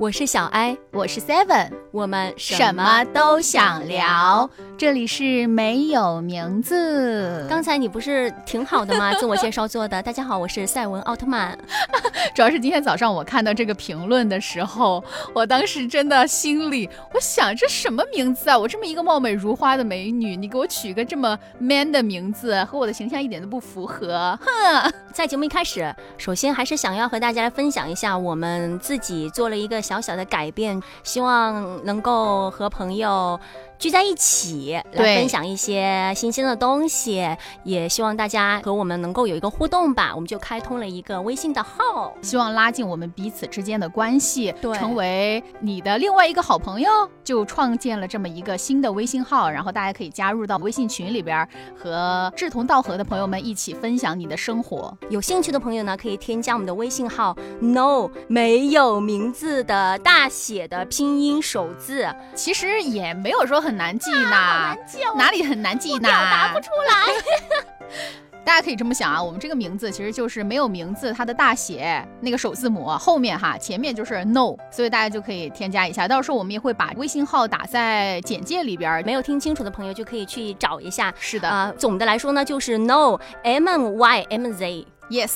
我是小艾，我是 Seven，我们什么都想聊。这里是没有名字。刚才你不是挺好的吗？自我介绍做的。大家好，我是赛文奥特曼。主要是今天早上我看到这个评论的时候，我当时真的心里，我想这什么名字啊？我这么一个貌美如花的美女，你给我取个这么 man 的名字，和我的形象一点都不符合。哼！在节目一开始，首先还是想要和大家来分享一下，我们自己做了一个小小的改变，希望能够和朋友。聚在一起来分享一些新鲜的东西，也希望大家和我们能够有一个互动吧。我们就开通了一个微信的号，希望拉近我们彼此之间的关系，对，成为你的另外一个好朋友。就创建了这么一个新的微信号，然后大家可以加入到微信群里边，和志同道合的朋友们一起分享你的生活。有兴趣的朋友呢，可以添加我们的微信号，no 没有名字的大写的拼音首字，其实也没有说很。很难记呢，哪里很难记呢？表达不出来。大家可以这么想啊，我们这个名字其实就是没有名字，它的大写那个首字母后面哈，前面就是 no，所以大家就可以添加一下。到时候我们也会把微信号打在简介里边，没有听清楚的朋友就可以去找一下。是的啊，总的来说呢，就是 no m y m z yes。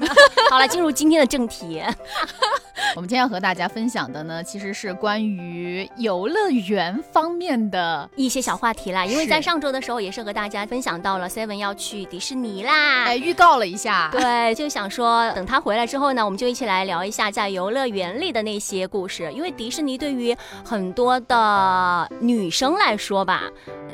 好了，进入今天的正题。我们今天要和大家分享的呢，其实是关于游乐园方面的一些小话题啦。因为在上周的时候，也是和大家分享到了 Seven 要去迪士尼啦，哎，预告了一下。对，就想说等他回来之后呢，我们就一起来聊一下在游乐园里的那些故事。因为迪士尼对于很多的女生来说吧，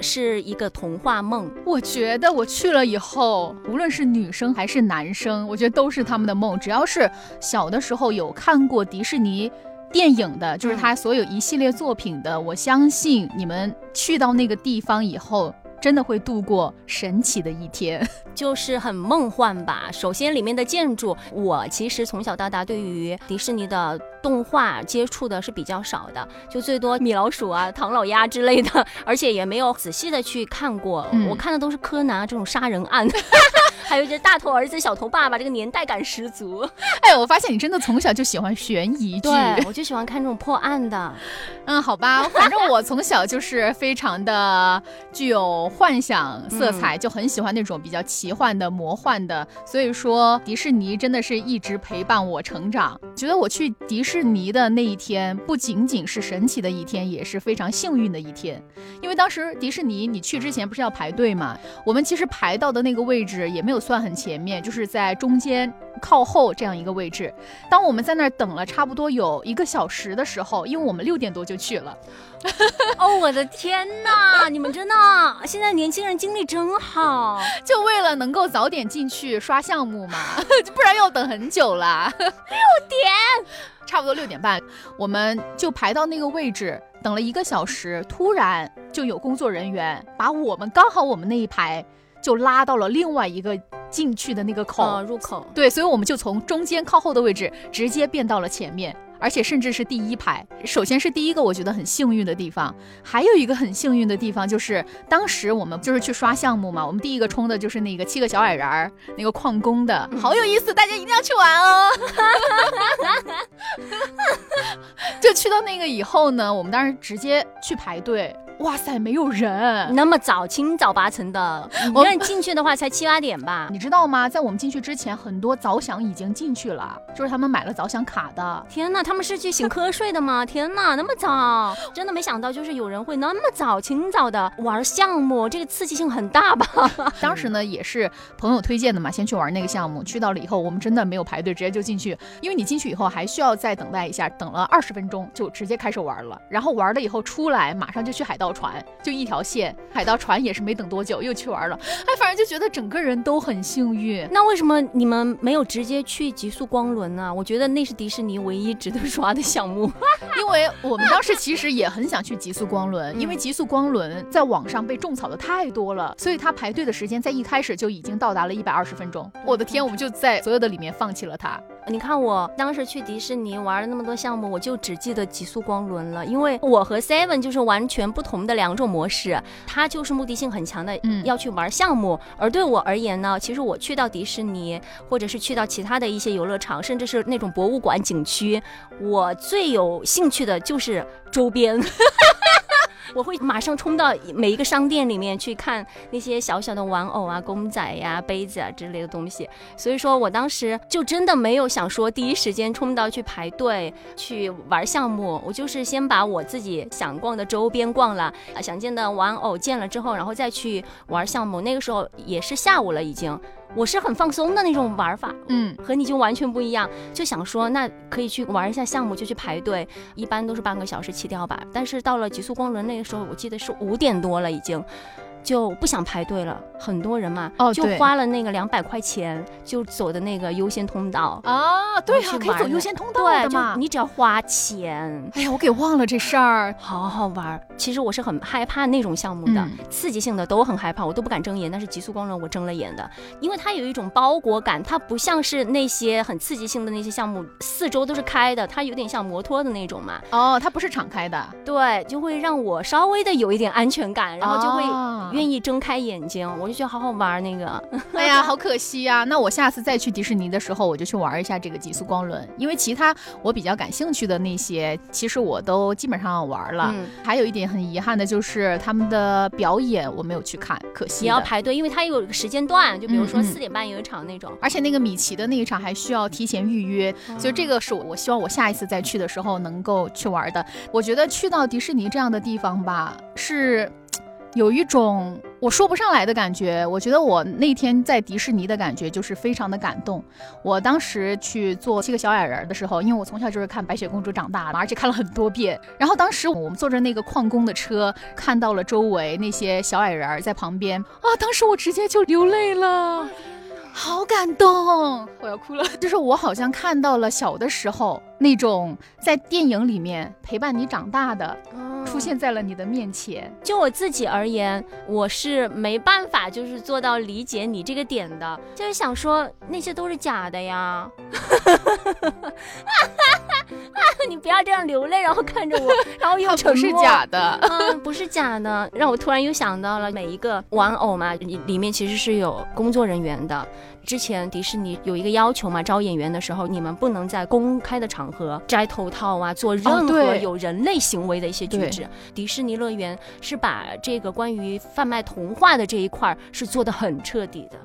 是一个童话梦。我觉得我去了以后，无论是女生还是男生，我觉得都是他们的梦。只要是小的时候有看过。迪士尼电影的，就是他所有一系列作品的。我相信你们去到那个地方以后，真的会度过神奇的一天，就是很梦幻吧。首先，里面的建筑，我其实从小到大对于迪士尼的动画接触的是比较少的，就最多米老鼠啊、唐老鸭之类的，而且也没有仔细的去看过。我看的都是柯南这种杀人案。还有这大头儿子小头爸爸，这个年代感十足。哎，我发现你真的从小就喜欢悬疑剧，我就喜欢看这种破案的。嗯，好吧，反正我从小就是非常的具有幻想色彩，就很喜欢那种比较奇幻的、魔幻的。所以说，迪士尼真的是一直陪伴我成长。觉得我去迪士尼的那一天，不仅仅是神奇的一天，也是非常幸运的一天。因为当时迪士尼你去之前不是要排队嘛？我们其实排到的那个位置也没有。就算很前面，就是在中间靠后这样一个位置。当我们在那儿等了差不多有一个小时的时候，因为我们六点多就去了。哦，我的天哪！你们真的现在年轻人精力真好，就为了能够早点进去刷项目嘛，不然要等很久了。六点，差不多六点半，我们就排到那个位置等了一个小时。突然就有工作人员把我们刚好我们那一排。就拉到了另外一个进去的那个口入口，对，所以我们就从中间靠后的位置直接变到了前面，而且甚至是第一排。首先是第一个我觉得很幸运的地方，还有一个很幸运的地方就是当时我们就是去刷项目嘛，我们第一个冲的就是那个七个小矮人儿，那个矿工的，好有意思，大家一定要去玩哦。就去到那个以后呢，我们当时直接去排队。哇塞，没有人，那么早，清早八晨的，我们进去的话才七八点吧？你知道吗？在我们进去之前，很多早响已经进去了，就是他们买了早响卡的。天哪，他们是去醒瞌睡的吗？天哪，那么早，真的没想到，就是有人会那么早，清早的玩项目，这个刺激性很大吧？当时呢，也是朋友推荐的嘛，先去玩那个项目。去到了以后，我们真的没有排队，直接就进去，因为你进去以后还需要再等待一下，等了二十分钟就直接开始玩了。然后玩了以后出来，马上就去海盗。到船就一条线，海盗船也是没等多久又去玩了。哎，反正就觉得整个人都很幸运。那为什么你们没有直接去极速光轮呢？我觉得那是迪士尼唯一值得刷的项目。因为我们当时其实也很想去极速光轮，因为极速光轮在网上被种草的太多了，所以它排队的时间在一开始就已经到达了一百二十分钟。我的天，我们就在所有的里面放弃了它。你看我当时去迪士尼玩了那么多项目，我就只记得极速光轮了，因为我和 Seven 就是完全不同的两种模式，它就是目的性很强的，嗯要去玩项目。而对我而言呢，其实我去到迪士尼，或者是去到其他的一些游乐场，甚至是那种博物馆景区，我最有兴趣的就是周边。我会马上冲到每一个商店里面去看那些小小的玩偶啊、公仔呀、杯子啊之类的东西。所以说我当时就真的没有想说第一时间冲到去排队去玩项目，我就是先把我自己想逛的周边逛了，啊想见的玩偶见了之后，然后再去玩项目。那个时候也是下午了，已经，我是很放松的那种玩法。嗯，和你就完全不一样，就想说那可以去玩一下项目，就去排队，一般都是半个小时起跳吧。但是到了极速光轮那个时候，我记得是五点多了已经。就不想排队了，很多人嘛，就哦就花了那个两百块钱，就走的那个优先通道。啊，对啊，可以走优先通道对，的嘛就。你只要花钱，哎呀，我给忘了这事儿。好好玩儿。其实我是很害怕那种项目的，嗯刺激性的都很害怕，我都不敢睁眼。但是极速光轮我睁了眼的，因为它有一种包裹感，它不像是那些很刺激性的那些项目，四周都是开的，它有点像摩托的那种嘛。哦，它不是敞开的，对，就会让我稍微的有一点安全感，然后就会哦愿意睁开眼睛，我就觉得好好玩儿那个。哎呀，好可惜呀、那我下次再去迪士尼的时候，我就去玩一下这个极速光轮，因为其他我比较感兴趣的那些，其实我都基本上玩了。嗯还有一点很遗憾的就是他们的表演我没有去看，可惜的。也要排队，因为它有一个时间段，就比如说四点半有一场那种。而且那个米奇的那一场还需要提前预约，所以这个是我我希望我下一次再去的时候能够去玩的。我觉得去到迪士尼这样的地方吧，是有一种我说不上来的感觉。我觉得我那天在迪士尼的感觉就是非常的感动。我当时去做七个小矮人儿的时候，因为我从小就是看白雪公主长大的，而且看了很多遍。然后当时我们坐着那个矿工的车，看到了周围那些小矮人在旁边啊，当时我直接就流泪了。好感动，我要哭了。就是我好像看到了小的时候那种在电影里面陪伴你长大的，出现在了你的面前。就我自己而言，我是没办法就是做到理解你这个点的，就是想说那些都是假的呀。你不要这样流泪，然后看着我，然后又 它不是。假的，嗯，不是假的，让我突然又想到了每一个玩偶嘛，里里面其实是有工作人员的。之前迪士尼有一个要求嘛，招演员的时候，你们不能在公开的场合摘头套啊，做任何有人类行为的一些举对止。迪士尼乐园是把这个关于贩卖童话的这一块儿是做的很彻底的。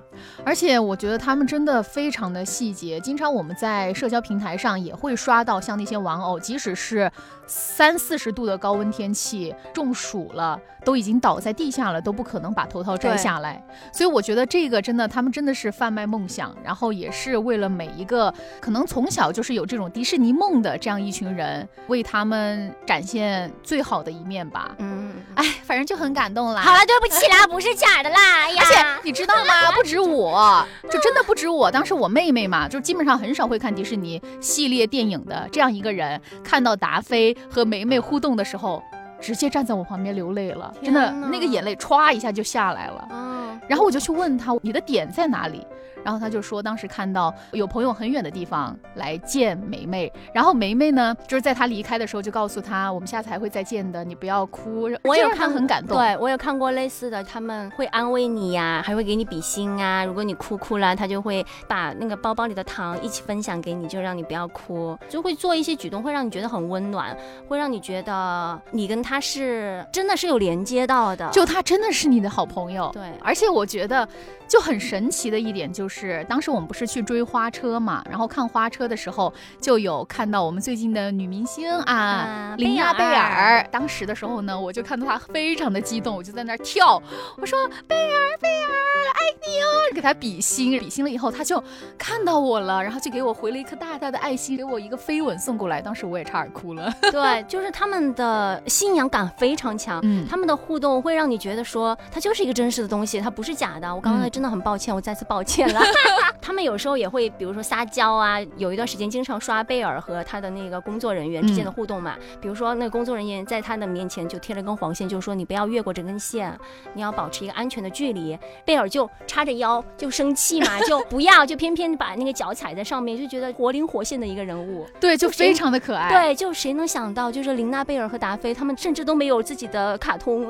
而且我觉得他们真的非常的细节。经常我们在社交平台上也会刷到像那些玩偶，即使是三四十度的高温天气，中暑了，都已经倒在地下了，都不可能把头套摘下来。所以我觉得这个真的，他们真的是贩卖梦想，然后也是为了每一个可能从小就是有这种迪士尼梦的这样一群人，为他们展现最好的一面吧。嗯，哎，反正就很感动啦。好了，对不起啦，不是假的啦，而且你知道吗？不止我，就真的不止我。当时我妹妹嘛，就基本上很少会看迪士尼系列电影的这样一个人，看到达菲和梅梅互动的时候，直接站在我旁边流泪了，真的那个眼泪歘一下就下来了。嗯，然后我就去问他，你的点在哪里？然后他就说，当时看到有朋友很远的地方来见梅梅，然后梅梅呢，就是在他离开的时候就告诉他，我们下次还会再见的，你不要哭。我有看很感动。对我有看过类似的，他们会安慰你呀，还会给你比心啊。如果你哭哭了，他就会把那个包包里的糖一起分享给你，就让你不要哭，就会做一些举动，会让你觉得很温暖，会让你觉得你跟他是真的是有连接到的。就他真的是你的好朋友。对，而且我觉得就很神奇的一点就是，当时我们不是去追花车嘛，然后看花车的时候，就有看到我们最近的女明星啊啊，琳娜贝贝尔尔。当时的时候呢，我就看到她非常的激动，我就在那儿跳，我说贝尔贝尔爱你哦，给她比心，比心了以后，她就看到我了，然后就给我回了一颗大大的爱心，给我一个飞吻送过来，当时我也差点哭了。对，就是他们的信仰感非常强。嗯他们的互动会让你觉得说，它就是一个真实的东西，它不是假的。我刚才嗯真的很抱歉，我再次抱歉了。他们有时候也会，比如说撒娇啊，有一段时间经常刷贝尔和他的那个工作人员之间的互动嘛。比如说那个工作人员在他的面前就贴了根黄线，就说你不要越过这根线，你要保持一个安全的距离。贝尔就叉着腰就生气嘛，就不要，就偏偏把那个脚踩在上面，就觉得活灵活现的一个人物。对，就非常的可爱。对，就谁能想到，就是琳娜贝尔和达菲他们甚至都没有自己的卡通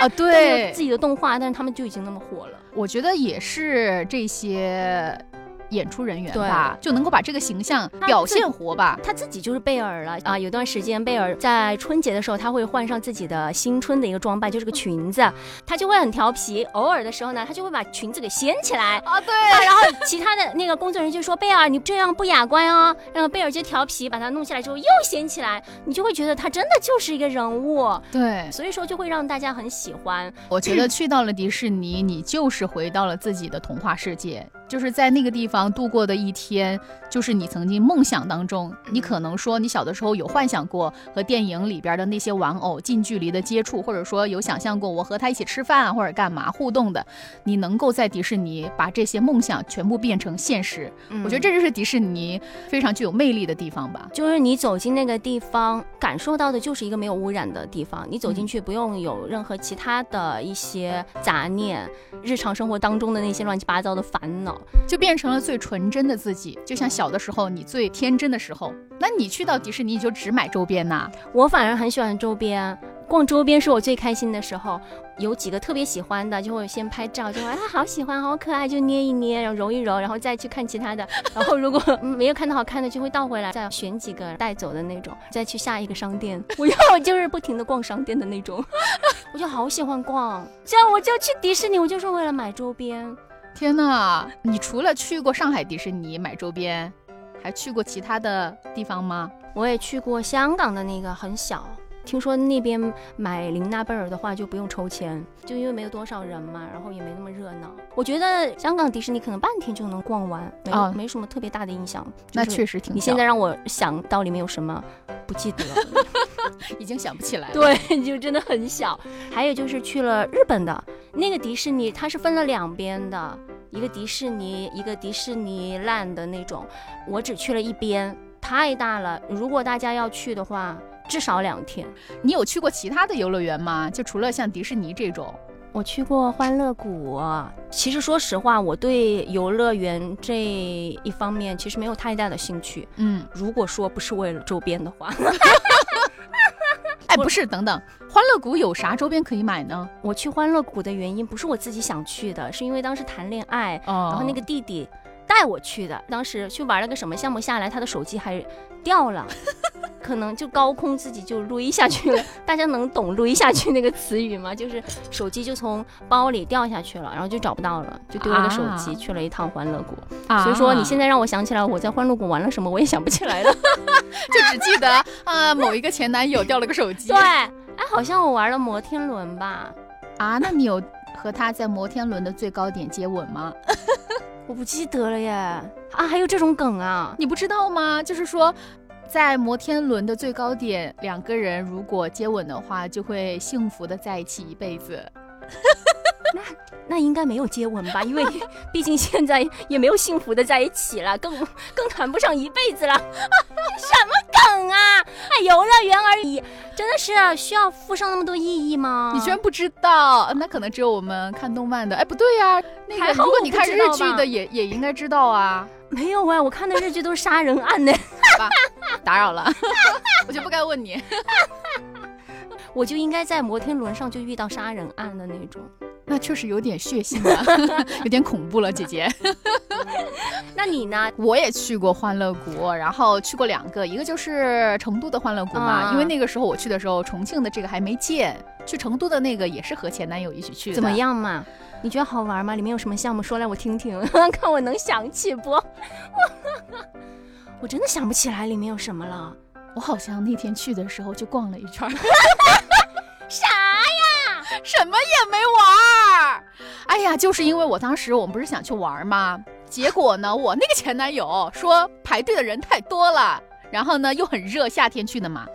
啊，对，自己的动画，但是他们就已经那么火了。我觉得也是这些。yeah. 演出人员吧，就能够把这个形象表现活吧。他自己就是贝尔了啊！有段时间，贝尔在春节的时候，他会换上自己的新春的一个装扮，就是个裙子，他就会很调皮。偶尔的时候呢，他就会把裙子给掀起来啊，对。然后其他的那个工作人员就说：“贝尔，你这样不雅观哦。”然后贝尔就调皮，把它弄下来之后又掀起来，你就会觉得他真的就是一个人物。对，所以说就会让大家很喜欢。我觉得去到了迪士尼，你就是回到了自己的童话世界。就是在那个地方度过的一天，就是你曾经梦想当中，你可能说你小的时候有幻想过和电影里边的那些玩偶近距离的接触，或者说有想象过我和他一起吃饭啊或者干嘛互动的，你能够在迪士尼把这些梦想全部变成现实，我觉得这就是迪士尼非常具有魅力的地方吧。就是你走进那个地方，感受到的就是一个没有污染的地方，你走进去不用有任何其他的一些杂念，日常生活当中的那些乱七八糟的烦恼。就变成了最纯真的自己，就像小的时候你最天真的时候。那你去到迪士尼，就只买周边呐？我反而很喜欢周边，逛周边是我最开心的时候。有几个特别喜欢的，就会先拍照，就会啊好喜欢，好可爱，就捏一捏，然后揉一揉，然后再去看其他的。然后如果没有看到好看的，就会倒回来，再选几个带走的那种，再去下一个商店。我要就是不停的逛商店的那种，我就好喜欢逛。这样我就去迪士尼，我就是为了买周边。天呐，你除了去过上海迪士尼买周边，还去过其他的地方吗？我也去过香港的那个很小，听说那边买琳娜贝尔的话就不用抽签，就因为没有多少人嘛，然后也没那么热闹。我觉得香港迪士尼可能半天就能逛完，没没什么特别大的印象。那确实挺。你现在让我想到里面有什么，不记得，已经想不起来了。对，就真的很小。还有就是去了日本的。那个迪士尼它是分了两边的，一个迪士尼，一个迪士尼 land 的那种。我只去了一边，太大了。如果大家要去的话，至少两天。你有去过其他的游乐园吗？就除了像迪士尼这种，我去过欢乐谷。其实说实话，我对游乐园这一方面其实没有太大的兴趣。嗯，如果说不是为了周边的话。哎，不是，等等，欢乐谷有啥周边可以买呢？我去欢乐谷的原因不是我自己想去的，是因为当时谈恋爱，然后那个弟弟带我去的。当时去玩了个什么项目下来，他的手机还掉了。可能就高空自己就撸下去了，大家能懂“撸下去”那个词语吗？就是手机就从包里掉下去了，然后就找不到了，就丢了个手机，去了一趟欢乐谷。所以说你现在让我想起来我在欢乐谷玩了什么，我也想不起来了，就只记得啊某一个前男友掉了个手机。对，哎，好像我玩了摩天轮吧？啊，那你有和他在摩天轮的最高点接吻吗？我不记得了耶。啊，还有这种梗啊？你不知道吗？就是说。在摩天轮的最高点，两个人如果接吻的话，就会幸福的在一起一辈子。那那应该没有接吻吧？因为 毕竟现在也没有幸福的在一起了，更更谈不上一辈子了。什么梗啊？哎，游乐园而已，真的是需要附上那么多意义吗？你居然不知道？那可能只有我们看动漫的。哎，不对呀，那个如果你看日剧的，也也应该知道啊。没有啊，我看的日剧都是杀人案呢。打扰了，我就不该问你。我就应该在摩天轮上就遇到杀人案的那种，那确实有点血腥了，有点恐怖了，姐姐。那你呢？我也去过欢乐谷，然后去过两个，一个就是成都的欢乐谷嘛，因为那个时候我去的时候，重庆的这个还没建。去成都的那个也是和前男友一起去的，怎么样嘛？你觉得好玩吗？里面有什么项目？说来我听听，看我能想起不？我真的想不起来里面有什么了。我好像那天去的时候就逛了一圈。啥呀？什么也没玩儿。哎呀，就是因为我当时我们不是想去玩吗？结果呢，我那个前男友说排队的人太多了，然后呢又很热，夏天去的嘛。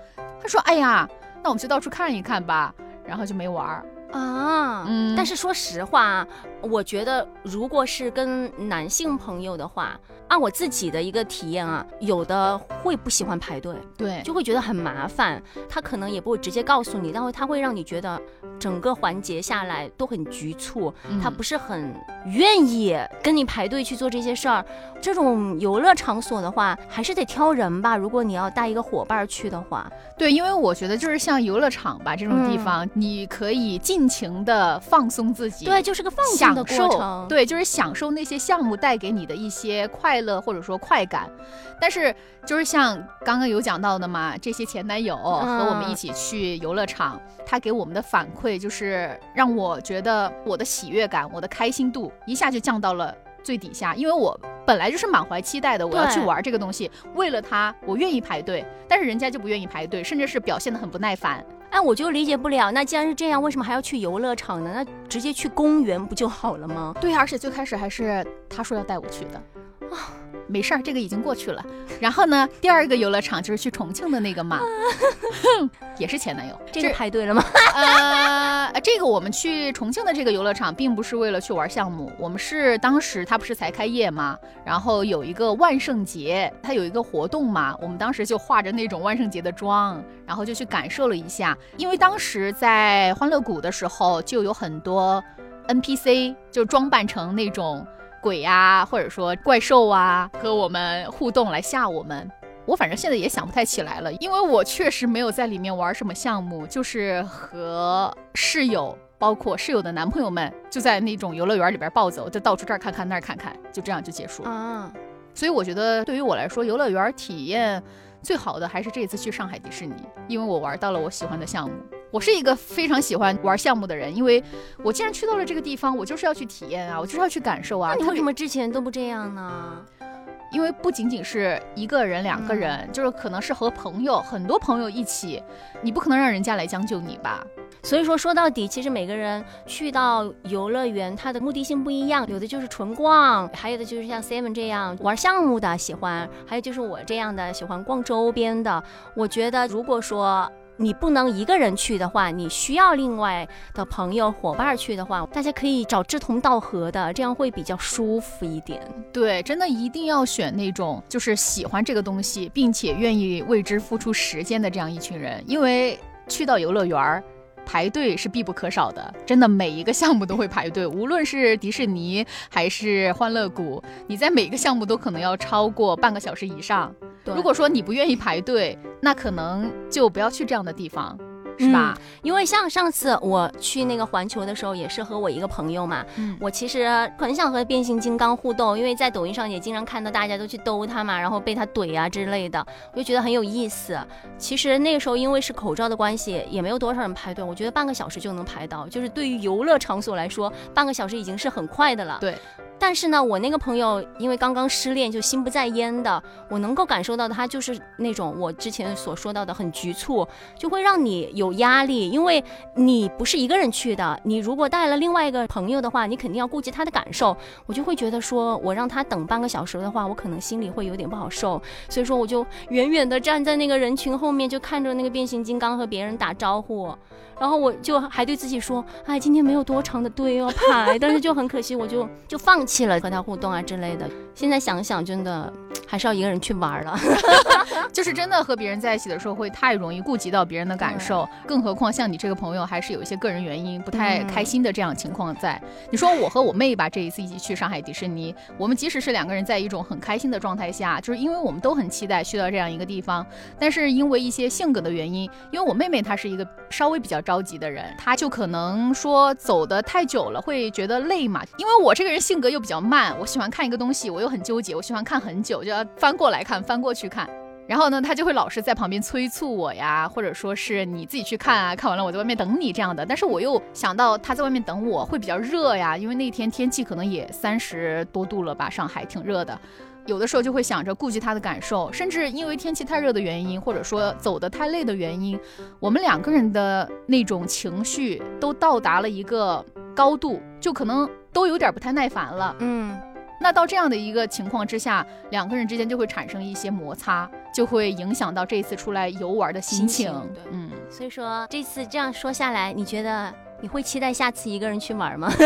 他说：“哎呀，那我们就到处看一看吧。”然后就没玩。啊，嗯但是说实话，我觉得如果是跟男性朋友的话，按我自己的一个体验啊，有的会不喜欢排队，对，就会觉得很麻烦。他可能也不会直接告诉你，但会他会让你觉得整个环节下来都很局促，嗯他不是很愿意跟你排队去做这些事儿。这种游乐场所的话，还是得挑人吧。如果你要带一个伙伴去的话，对，因为我觉得就是像游乐场吧这种地嗯方，你可以尽情的放松自己，对，就是个放松的过程。，对，就是享受那些项目带给你的一些快乐或者说快感。但是就是像刚刚有讲到的嘛，这些前男友和我们一起去游乐场，他给我们的反馈就是让我觉得我的喜悦感、我的开心度一下就降到了最底下，因为我。本来就是满怀期待的，我要去玩这个东西，为了他，我愿意排队，但是人家就不愿意排队，甚至是表现得很不耐烦。哎，我就理解不了。那既然是这样，为什么还要去游乐场呢？那直接去公园不就好了吗？对，而且最开始还是他说要带我去的。啊，没事儿，这个已经过去了。然后呢，第二个游乐场就是去重庆的那个嘛，也是前男友。这个排队了吗？呃，这个我们去重庆的这个游乐场，并不是为了去玩项目，我们是当时它不是才开业嘛，然后有一个万圣节，它有一个活动嘛，我们当时就化着那种万圣节的妆，然后就去感受了一下。因为当时在欢乐谷的时候，就有很多 NPC 就装扮成那种鬼呀、或者说怪兽啊，和我们互动来吓我们。我反正现在也想不太起来了，因为我确实没有在里面玩什么项目，就是和室友，包括室友的男朋友们，就在那种游乐园里边暴走，就到处这儿看看那儿看看，就这样就结束了。啊，所以我觉得对于我来说，游乐园体验最好的还是这次去上海迪士尼，因为我玩到了我喜欢的项目。我是一个非常喜欢玩项目的人，因为我既然去到了这个地方，我就是要去体验啊，我就是要去感受啊。那你为什么之前都不这样呢？因为不仅仅是一个人、两个人，就是可能是和朋友、很多朋友一起，你不可能让人家来将就你吧？所以说说到底，其实每个人去到游乐园，它的目的性不一样，有的就是纯逛，还有的就是像 Seven 这样玩项目的喜欢，还有就是我这样的喜欢逛周边的。我觉得如果说你不能一个人去的话，你需要另外的朋友伙伴去的话，大家可以找志同道合的，这样会比较舒服一点。对，真的一定要选那种就是喜欢这个东西，并且愿意为之付出时间的这样一群人，因为去到游乐园儿。排队是必不可少的，真的每一个项目都会排队，无论是迪士尼还是欢乐谷，你在每个项目都可能要超过半个小时以上。对如果说你不愿意排队，那可能就不要去这样的地方，是吧？因为像上次我去那个环球的时候，也是和我一个朋友嘛，嗯我其实很想和变形金刚互动，因为在抖音上也经常看到大家都去逗他嘛，然后被他怼啊之类的，我就觉得很有意思。其实那个时候因为是口罩的关系，也没有多少人排队，我觉得半个小时就能排到，就是对于游乐场所来说，半个小时已经是很快的了。对。但是呢，我那个朋友因为刚刚失恋，就心不在焉的，我能够感受到，他就是那种我之前所说到的很局促，就会让你有压力，因为你不是一个人去的，你如果带了另外一个朋友的话，你肯定要顾及他的感受。我就会觉得说，我让他等半个小时的话，我可能心里会有点不好受，所以说我就远远的站在那个人群后面，就看着那个变形金刚和别人打招呼，然后我就还对自己说，哎，今天没有多长的队要排，但是就很可惜，我就就放弃了和他互动啊之类的。现在想想，真的还是要一个人去玩了。就是真的和别人在一起的时候，会太容易顾及到别人的感受，更何况像你这个朋友，还是有一些个人原因不太嗯开心的这样情况在。你说我和我妹吧，这一次一起去上海迪士尼，我们即使是两个人在一种很开心的状态下，就是因为我们都很期待去到这样一个地方，但是因为一些性格的原因，因为我妹妹她是一个稍微比较着急的人，她就可能说走的太久了会觉得累嘛。因为我这个人性格又比较慢，我喜欢看一个东西，我又很纠结，我喜欢看很久，就要翻过来看，翻过去看。然后呢，他就会老是在旁边催促我呀，或者说是你自己去看啊，看完了我在外面等你这样的。但是我又想到他在外面等我会比较热呀，因为那天天气可能也三十多度了吧，上海挺热的。有的时候就会想着顾及他的感受，甚至因为天气太热的原因，或者说走得太累的原因，我们两个人的那种情绪都到达了一个高度，就可能都有点不太耐烦了。嗯，那到这样的一个情况之下，两个人之间就会产生一些摩擦，就会影响到这次出来游玩的心情。心情对嗯，所以说这次这样说下来，你觉得你会期待下次一个人去玩吗？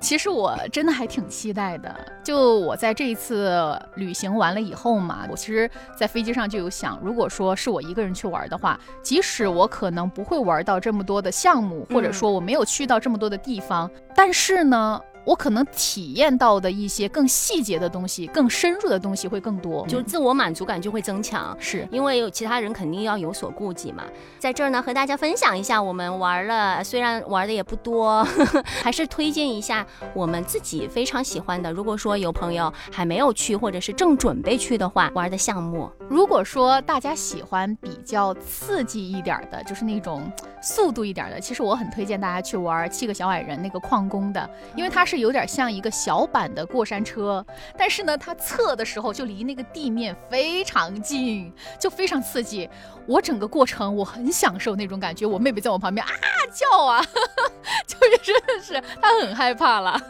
其实我真的还挺期待的。就我在这一次旅行完了以后嘛，我其实，在飞机上就有想，如果说是我一个人去玩的话，即使我可能不会玩到这么多的项目，或者说我没有去到这么多的地方，但是呢。我可能体验到的一些更细节的东西、更深入的东西会更多，就自我满足感就会增强。是因为有其他人肯定要有所顾忌嘛。在这儿呢，和大家分享一下，我们玩了，虽然玩的也不多，还是推荐一下我们自己非常喜欢的。如果说有朋友还没有去，或者是正准备去的话，玩的项目。如果说大家喜欢比较刺激一点的，就是那种速度一点的，其实我很推荐大家去玩七个小矮人那个矿工的，因为它是。是有点像一个小版的过山车，但是呢，它测的时候就离那个地面非常近，就非常刺激。我整个过程我很享受那种感觉。我妹妹在我旁边啊叫啊，就是真的是她很害怕了。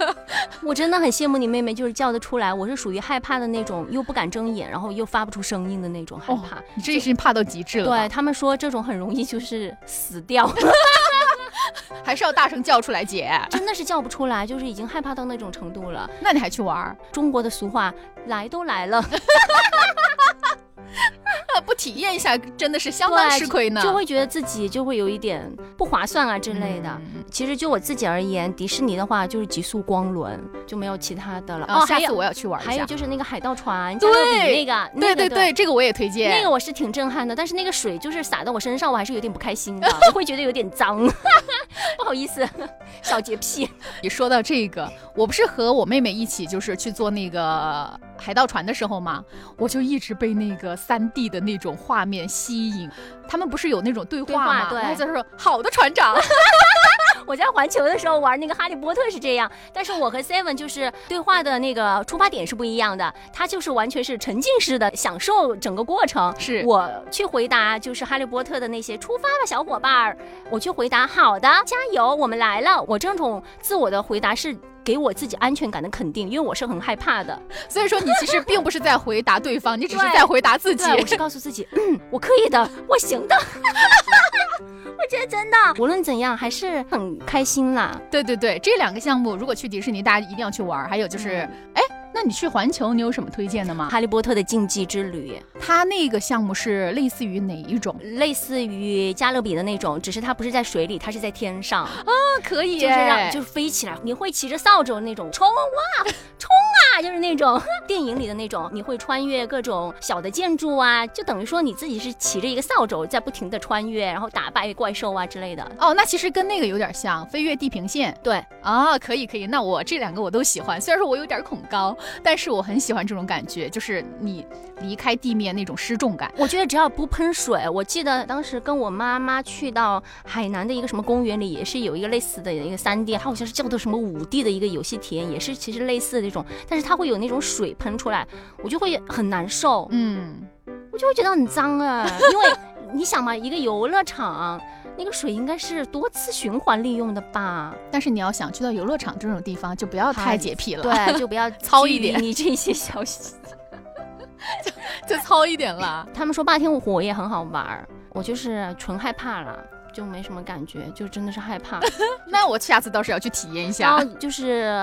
我真的很羡慕你妹妹，就是叫得出来。我是属于害怕的那种，又不敢睁眼，然后又发不出声音的那种害怕。你这是怕到极致了。对他们说这种很容易就是死掉。还是要大声叫出来，姐，真的是叫不出来，就是已经害怕到那种程度了。那你还去玩？中国的俗话，来都来了。不体验一下真的是相当吃亏呢，就会觉得自己就会有一点不划算啊之类的。其实就我自己而言，迪士尼的话就是极速光轮，就没有其他的了。哦，下次我要去玩一下。还有就是那个海盗船，对那个，对对对，这个我也推荐。那个我是挺震撼的，但是那个水就是洒到我身上，我还是有点不开心的，我 会觉得有点脏。不好意思，小洁癖。你说到这个，我不是和我妹妹一起就是去坐那个海盗船的时候嘛，我就一直被那个三 D 的那种画面吸引。他们不是有那种对话吗？对，就是说好的船长。我在环球的时候玩那个哈利波特是这样，但是我和 Seven 就是对话的那个出发点是不一样的。他就是完全是沉浸式的享受整个过程。是我去回答就是哈利波特的那些出发吧小伙伴儿，我去回答好的加油我们来了。我这种自我的回答是。给我自己安全感的肯定，因为我是很害怕的，所以说你其实并不是在回答对方，你只是在回答自己。我是告诉自己，嗯，我可以的，我行的。我觉得真的，无论怎样还是很开心啦。对对对，这两个项目如果去迪士尼，大家一定要去玩。还有就是，哎。那你去环球，你有什么推荐的吗？哈利波特的竞技之旅，它那个项目是类似于哪一种？类似于加勒比的那种，只是它不是在水里，它是在天上啊，可以，就是让就是飞起来，你会骑着扫帚那种冲哇冲啊，就是那种 电影里的那种，你会穿越各种小的建筑啊，就等于说你自己是骑着一个扫帚在不停的穿越，然后打败怪兽啊之类的。哦，那其实跟那个有点像，飞越地平线。对啊，可以可以，那我这两个我都喜欢，虽然说我有点恐高。但是我很喜欢这种感觉，就是你离开地面那种失重感。我觉得只要不喷水，我记得当时跟我妈妈去到海南的一个什么公园里，也是有一个类似的一个三 D，它好像是叫做什么五 D 的一个游戏体验，也是其实类似的那种，但是它会有那种水喷出来，我就会很难受。嗯，我就会觉得很脏啊，因为你想嘛，一个游乐场。那个水应该是多次循环利用的吧？但是你要想去到游乐场这种地方，就不要太洁癖了，对，就不要 糙一点。你这些消息，就就糙一点了。他们说霸天虎也很好玩，我就是纯害怕了。就没什么感觉，就真的是害怕。那我下次倒是要去体验一下。然后就是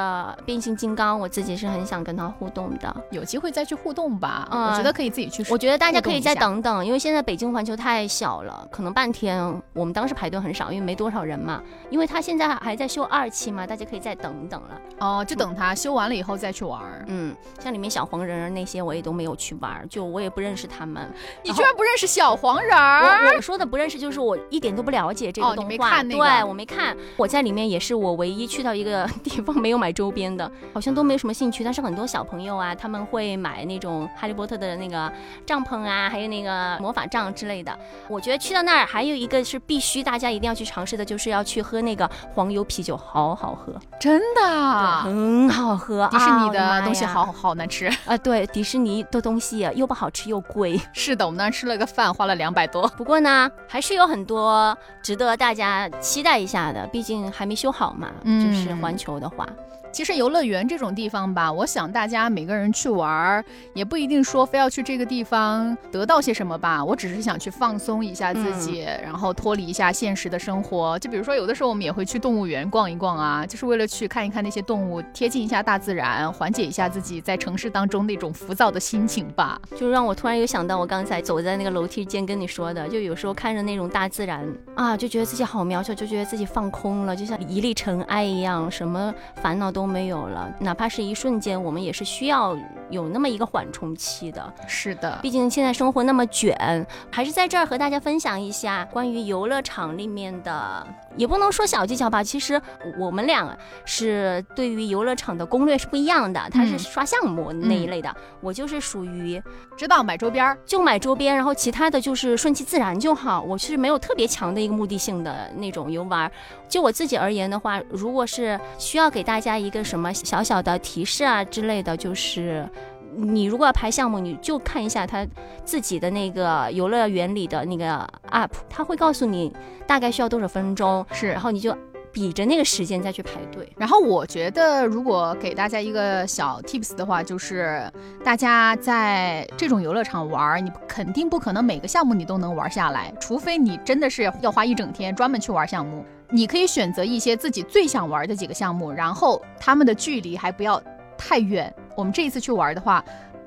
变形金刚，我自己是很想跟他互动的，有机会再去互动吧。嗯，我觉得可以自己去。我觉得大家可以再等等，因为现在北京环球太小了，可能半天。我们当时排队很少，因为没多少人嘛。因为他现在还在修二期嘛，大家可以再等等了。哦，就等他修完了以后再去玩。嗯，像里面小黄人儿那些，我也都没有去玩，就我也不认识他们。你居然不认识小黄人儿？我说的不认识，就是我一点都不了。了解这个动画，对我没看，我在里面也是我唯一去到一个 地方没有买周边的，好像都没什么兴趣。但是很多小朋友啊，他们会买那种哈利波特的那个帐篷啊，还有那个魔法杖之类的。我觉得去到那儿还有一个是必须大家一定要去尝试的，就是要去喝那个黄油啤酒，好好喝，真的很好喝。迪士尼的东西好好难吃啊，对，迪士尼的东西又不好吃又贵。是的，我们那儿吃了个饭花了两百多。不过呢，还是有很多。值得大家期待一下的。毕竟还没修好嘛，就是环球的话。其实游乐园这种地方吧，我想大家每个人去玩儿，也不一定说非要去这个地方得到些什么吧。我只是想去放松一下自己，然后脱离一下现实的生活。就比如说，有的时候我们也会去动物园逛一逛啊，就是为了去看一看那些动物，贴近一下大自然，缓解一下自己在城市当中那种浮躁的心情吧。就让我突然有想到，我刚才走在那个楼梯间跟你说的，就有时候看着那种大自然啊，就觉得自己好渺小，就觉得自己放空了，就像一粒尘埃一样，什么烦恼都。都没有了，哪怕是一瞬间，我们也是需要有那么一个缓冲期的。是的，毕竟现在生活那么卷，还是在这儿和大家分享一下关于游乐场里面的，也不能说小技巧吧。其实我们俩是对于游乐场的攻略是不一样的，他是刷项目那一类的，我就是属于知道买周边就买周边，然后其他的就是顺其自然就好。我是没有特别强的一个目的性的那种游玩。就我自己而言的话，如果是需要给大家一。一个什么小小的提示啊之类的，就是你如果要排项目，你就看一下他自己的那个游乐园里的那个 app，他会告诉你大概需要多少分钟，是，然后你就比着那个时间再去排队。然后我觉得，如果给大家一个小 tips 的话，就是大家在这种游乐场玩，你肯定不可能每个项目你都能玩下来，除非你真的是要花一整天专门去玩项目。你可以选择一些自己最想玩的几个项目，然后他们的距离还不要太远。我们这一次去玩的话。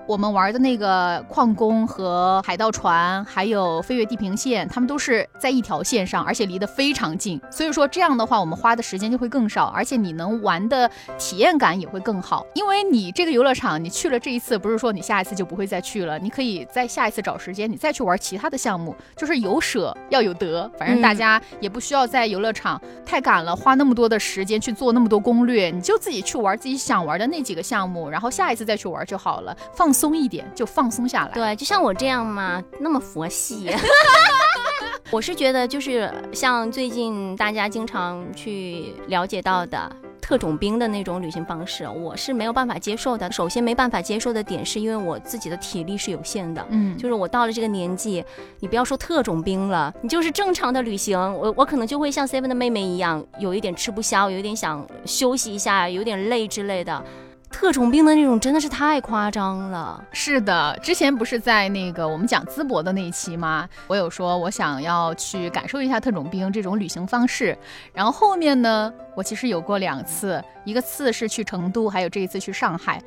我们玩的那个矿工和海盗船，还有飞越地平线，他们都是在一条线上，而且离得非常近。所以说这样的话，我们花的时间就会更少，而且你能玩的体验感也会更好。因为你这个游乐场，你去了这一次，不是说你下一次就不会再去了，你可以在下一次找时间，你再去玩其他的项目。就是有舍要有得，反正大家也不需要在游乐场太赶了，花那么多的时间去做那么多攻略，你就自己去玩自己想玩的那几个项目，然后下一次再去玩就好了，放。松一点就放松下来，对，就像我这样嘛，那么佛系。我是觉得，就是像最近大家经常去了解到的特种兵的那种旅行方式，我是没有办法接受的。首先没办法接受的点，是因为我自己的体力是有限的。嗯，就是我到了这个年纪，你不要说特种兵了，你就是正常的旅行，我我可能就会像 Seven 的妹妹一样，有一点吃不消，有一点想休息一下，有点累之类的。特种兵的那种真的是太夸张了。是的，之前不是在那个我们讲淄博的那一期吗？我有说我想要去感受一下特种兵这种旅行方式。然后后面呢，我其实有过两次，一个次是去成都，还有这一次去上海，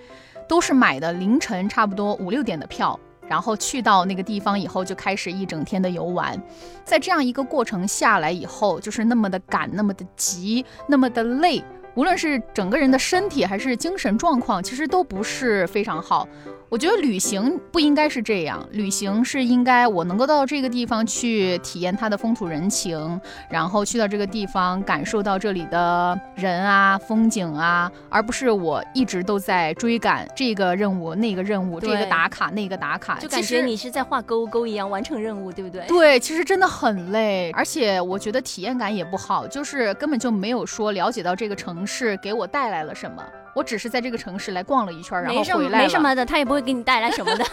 都是买的凌晨差不多五六点的票，然后去到那个地方以后就开始一整天的游玩。在这样一个过程下来以后，就是那么的赶，那么的急，那么的累。无论是整个人的身体还是精神状况，其实都不是非常好。我觉得旅行不应该是这样，旅行是应该我能够到这个地方去体验它的风土人情，然后去到这个地方感受到这里的人啊、风景啊，而不是我一直都在追赶这个任务、那个任务、这个打卡、那个打卡，就感觉你是在画勾勾一样完成任务，对不对？对，其实真的很累，而且我觉得体验感也不好，就是根本就没有说了解到这个城市给我带来了什么。我只是在这个城市来逛了一圈，然后回来没什么的，他也不会给你带来什么的，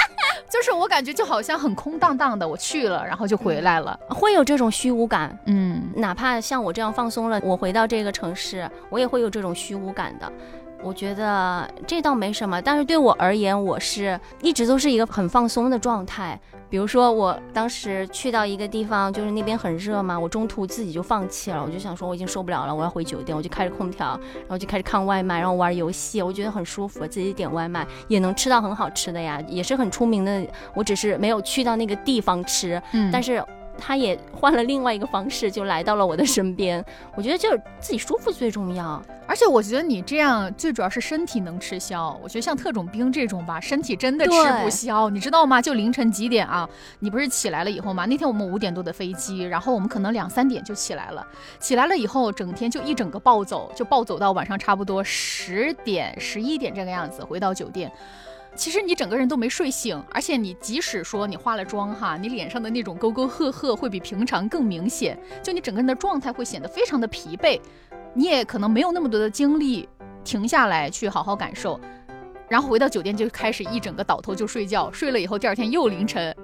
就是我感觉就好像很空荡荡的，我去了，然后就回来了，会有这种虚无感。嗯，哪怕像我这样放松了，我回到这个城市，我也会有这种虚无感的。我觉得这倒没什么，但是对我而言，我是一直都是一个很放松的状态。比如说，我当时去到一个地方，就是那边很热嘛，我中途自己就放弃了，我就想说我已经受不了了，我要回酒店，我就开着空调，然后就开始看外卖，然后玩游戏，我觉得很舒服，自己点外卖也能吃到很好吃的呀，也是很出名的。我只是没有去到那个地方吃，嗯，但是。他也换了另外一个方式，就来到了我的身边。我觉得就是自己舒服最重要，而且我觉得你这样最主要是身体能吃消。我觉得像特种兵这种吧，身体真的吃不消，你知道吗？就凌晨几点啊？你不是起来了以后吗？那天我们五点多的飞机，然后我们可能两三点就起来了。起来了以后，整天就一整个暴走，就暴走到晚上差不多十点、十一点这个样子回到酒店。其实你整个人都没睡醒，而且你即使说你化了妆哈，你脸上的那种沟沟壑壑会比平常更明显，就你整个人的状态会显得非常的疲惫，你也可能没有那么多的精力停下来去好好感受，然后回到酒店就开始一整个倒头就睡觉，睡了以后第二天又凌晨。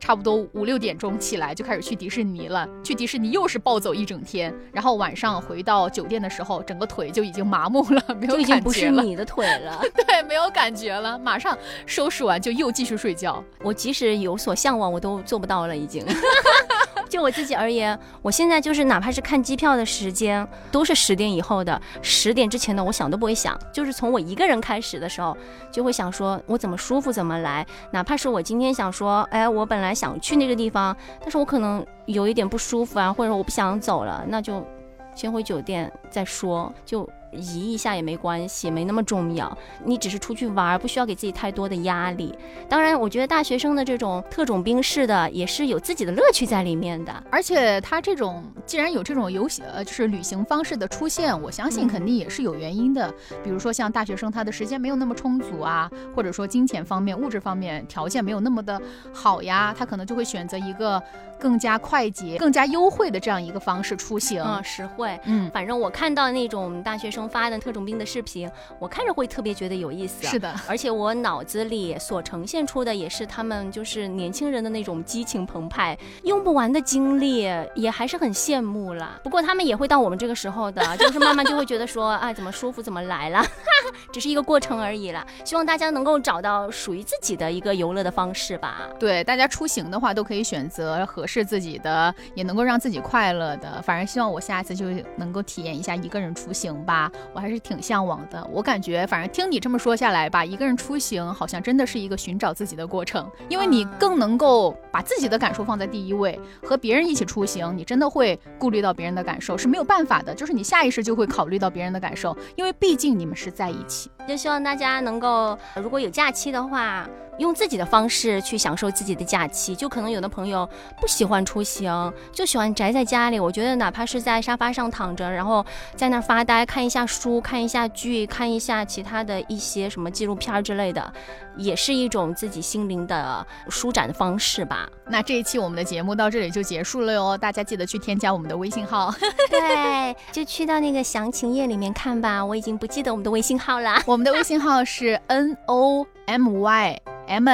差不多五六点钟起来就开始去迪士尼了。去迪士尼又是暴走一整天，然后晚上回到酒店的时候，整个腿就已经麻木了，没有就已经不是你的腿了。对，没有感觉了，马上收拾完就又继续睡觉。我即使有所向往，我都做不到了，已经。就我自己而言，我现在就是哪怕是看机票的时间，都是十点以后的，十点之前的我想都不会想。就是从我一个人开始的时候，就会想说我怎么舒服怎么来。哪怕是我今天想说，哎，我本来想去那个地方，但是我可能有一点不舒服啊，或者说我不想走了，那就先回酒店再说。就。移一下也没关系，没那么重要。你只是出去玩，不需要给自己太多的压力。当然，我觉得大学生的这种特种兵式的也是有自己的乐趣在里面的。而且他这种既然有这种游戏呃，就是旅行方式的出现，我相信肯定也是有原因的。比如说像大学生，他的时间没有那么充足啊，或者说金钱方面、物质方面条件没有那么的好呀，他可能就会选择一个更加快捷、更加优惠的这样一个方式出行。嗯，实惠。嗯，反正我看到那种大学生。发的特种兵的视频，我看着会特别觉得有意思。是的，而且我脑子里所呈现出的也是他们就是年轻人的那种激情澎湃、用不完的精力，也还是很羡慕了。不过他们也会到我们这个时候的，就是慢慢就会觉得说，啊，怎么舒服怎么来了，只是一个过程而已了。希望大家能够找到属于自己的一个游乐的方式吧。对，大家出行的话都可以选择合适自己的，也能够让自己快乐的。反正希望我下次就能够体验一下一个人出行吧。我还是挺向往的，我感觉反正听你这么说下来吧，一个人出行好像真的是一个寻找自己的过程，因为你更能够把自己的感受放在第一位。和别人一起出行，你真的会顾虑到别人的感受是没有办法的，就是你下意识就会考虑到别人的感受，因为毕竟你们是在一起。就希望大家能够，如果有假期的话。用自己的方式去享受自己的假期，就可能有的朋友不喜欢出行，就喜欢宅在家里。我觉得哪怕是在沙发上躺着，然后在那儿发呆，看一下书，看一下剧，看一下其他的一些什么纪录片之类的，也是一种自己心灵的舒展的方式吧。那这一期我们的节目到这里就结束了哟，大家记得去添加我们的微信号。对，就去到那个详情页里面看吧。我已经不记得我们的微信号了。我们的微信号是 N O M Y。M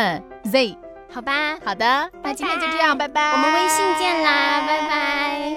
Z，好吧，好的，那今天就这样，拜拜，我们微信见啦，拜拜。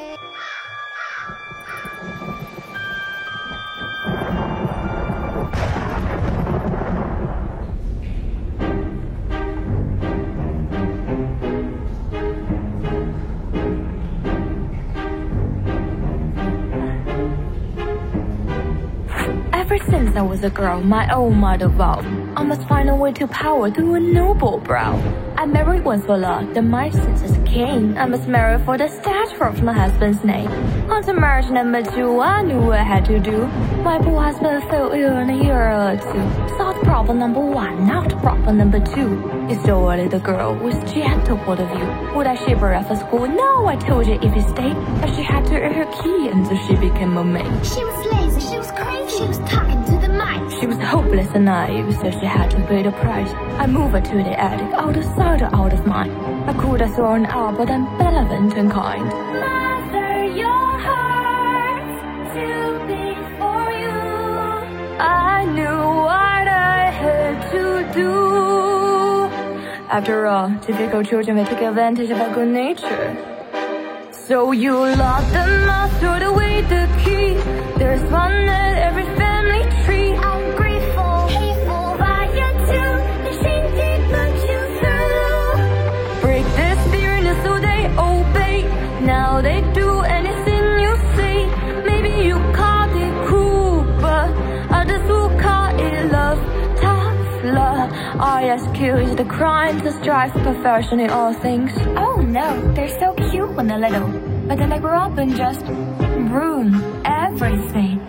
Ever since I was a girl, my own mother vowed I must find a way to power through a noble brow. I married once for love, then my senses came. I must marry for the stature of my husband's name. On to marriage number two, I knew what I had to do. My poor husband fell ill in a year or two. Solved problem number one, now to problem number two. It's Is the little girl with gentle point of view. Would I ship her for school? No, I told you if you stay. But she had to earn her key until she became a maid. She was lazy, she was crazy, she was talking hopeless and naive, so she had to pay the price. I moved her to the attic, out of sight out of mind. I could have thrown out, but I'm benevolent and kind. Mother, your heart's too big for you. I knew what I had to do. After all, typical children may take advantage of our good nature. So you lock them out, throw away the key. There's one at every Excuse the crime to strive for perfection in all things. Oh no, they're so cute when they're little. But then they grow up and just ruin everything.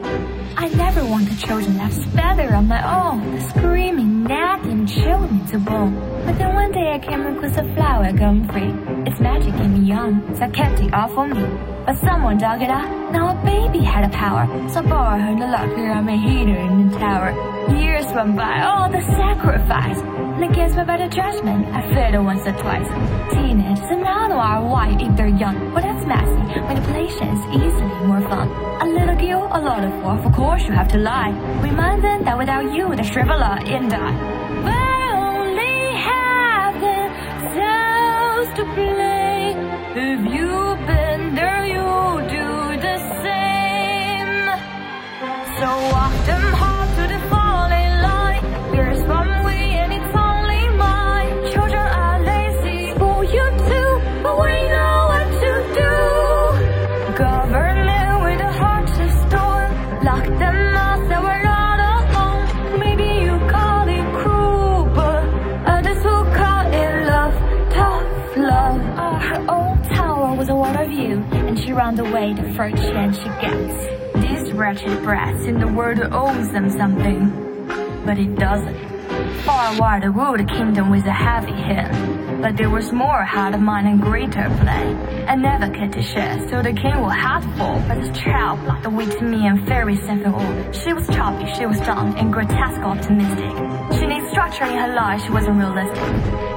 I never want the children left better on my own. the Screaming, nagging, children to bone. But then one day I came across a flower gum free. Its magic gave me young, so I kept it all for me. But someone dug it up, now a baby had a power. So I borrowed her the lock here on my heater in the tower. Years went by, all the sacrifice. And against my better judgment, I failed once or twice. Teenagers and now are white if they're young. But that's messy, manipulation is easily more fun. A little guilt, a lot of war, of course you have to lie. Remind them that without you, they shrivel up and die. But I only have themselves to play. If you've been there, you do the same. So often away the first chance she gets. These wretched brats in the world owes them something, but it doesn't. Far wider ruled a kingdom with a heavy hand. But there was more had a mind and greater. And never could to share, so the king have full. But this child blocked the to me and very simple. She was choppy, she was strong and grotesque optimistic. She needs structure in her life, she wasn't realistic.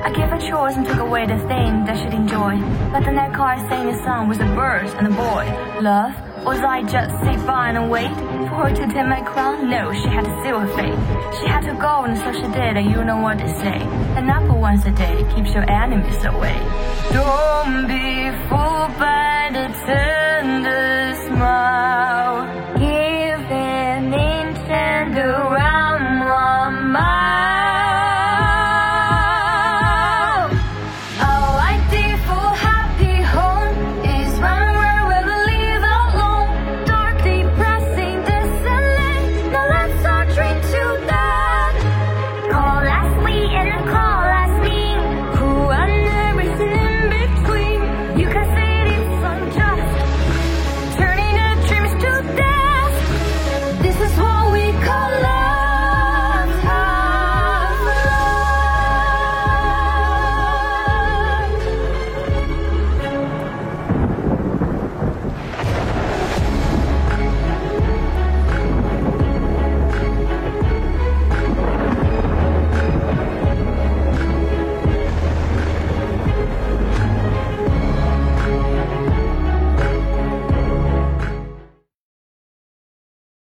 I gave her chores and took away the thing that she'd enjoy. But the next car sang a song was a bird and a boy. Love? Or was I just sit by and wait for her to take my crown? No, she had to seal her fate. She had to go, and so she did, and you know what they say. An apple once a day keeps your enemies away. Don't be fooled by the tender smile.